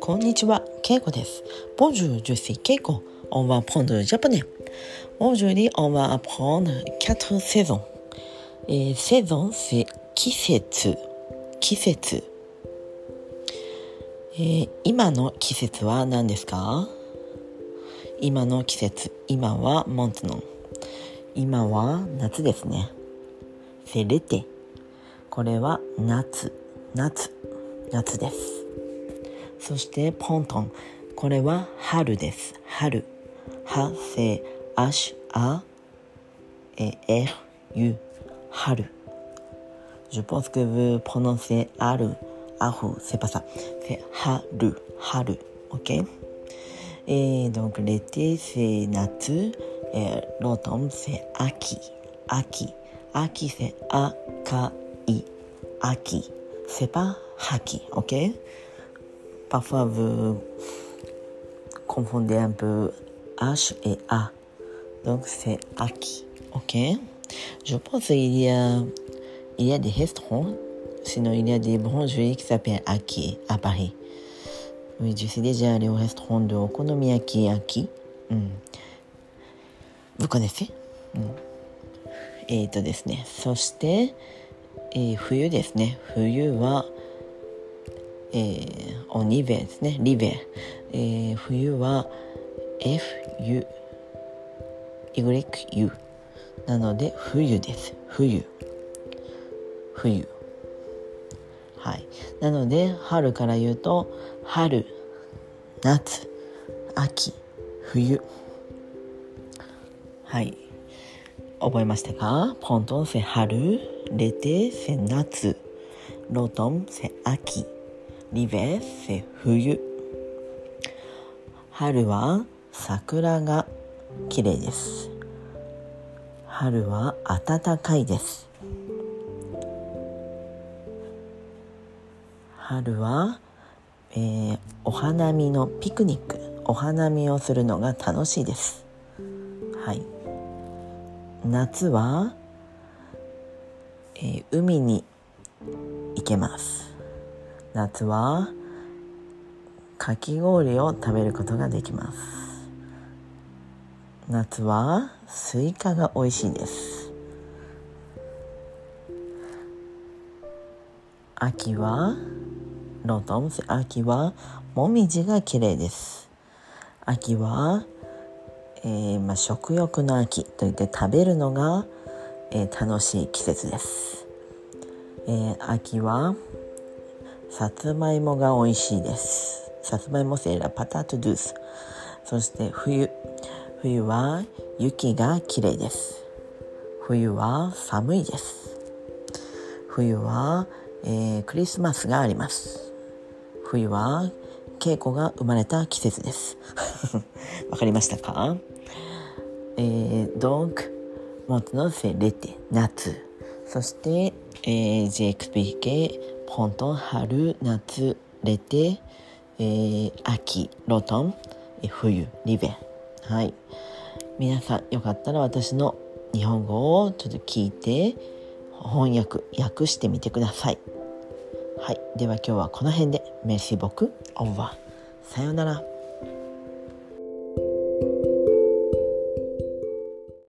こんにちは、ケイコです。Bonjour, je suis Keiko. On va apprendre le japonais. Aujourd'hui, on va apprendre quatre saisons. Et saison, c'est kisetsu. Kisetsu. えー、今の季節は何ですか今の季節。今はモンツノン。今は夏ですね。セレテ。これは夏、夏、夏です。そしてポントン。これは春です。春。は、せ、あし、あ、え、え、ゆ、春。Je pense que vous prononcez ある、あふ、c'est pas ça. C'est 春、春。OK? Et donc l'été c'est 夏。Et l'automne c'est 秋。秋。秋 c'est 赤い。秋。C'est pas haki, ok? Parfois vous confondez un peu H et A. Donc c'est Aki. Ok Je pense qu'il y a, il y a des restaurants. Sinon, il y a des boulangeries qui s'appellent Aki à Paris. Oui, je suis déjà allé au restaurant de Okonomiyaki Aki. Hmm. Vous connaissez hmm. えっ、ー、とですね、そして、 えー、冬ですね。冬は、えー、オニベですね。リベ。えー、冬は、F、U、Y、U。なので、冬です。冬。冬。はい。なので、春から言うと、春、夏、秋、冬。はい。覚えましたか？ポントン c'est 春、l'été c'est 夏、l'automne c'est 秋、l'hiver c'est 冬。春は桜が綺麗です。春は暖かいです。春は、えー、お花見のピクニック、お花見をするのが楽しいです。はい。夏は、えー、海に行けます。夏はかき氷を食べることができます。夏はスイカが美味しいです。秋はロトムス秋はもみじが綺麗です。秋はえー、まあ、食欲の秋といって食べるのが、えー、楽しい季節です、えー、秋はさつまいもが美味しいです。さつまいもセーラパタトドゥース。そして冬冬は雪が綺麗です。冬は寒いです。冬は、えー、クリスマスがあります。冬は稽古が生まれた季節です。わかりましたか？えー、donc, maintenant c'est l'été, 夏。そして、えー、j'ai expliqué printemps, 春、夏、l'été, えー、秋、l'automne, 冬、l'hiver。はい。皆さん、よかったら私の日本語をちょっと聞いて、翻訳、訳してみてください。はい。では今日はこの辺で、メシボク、オーバー。さようなら。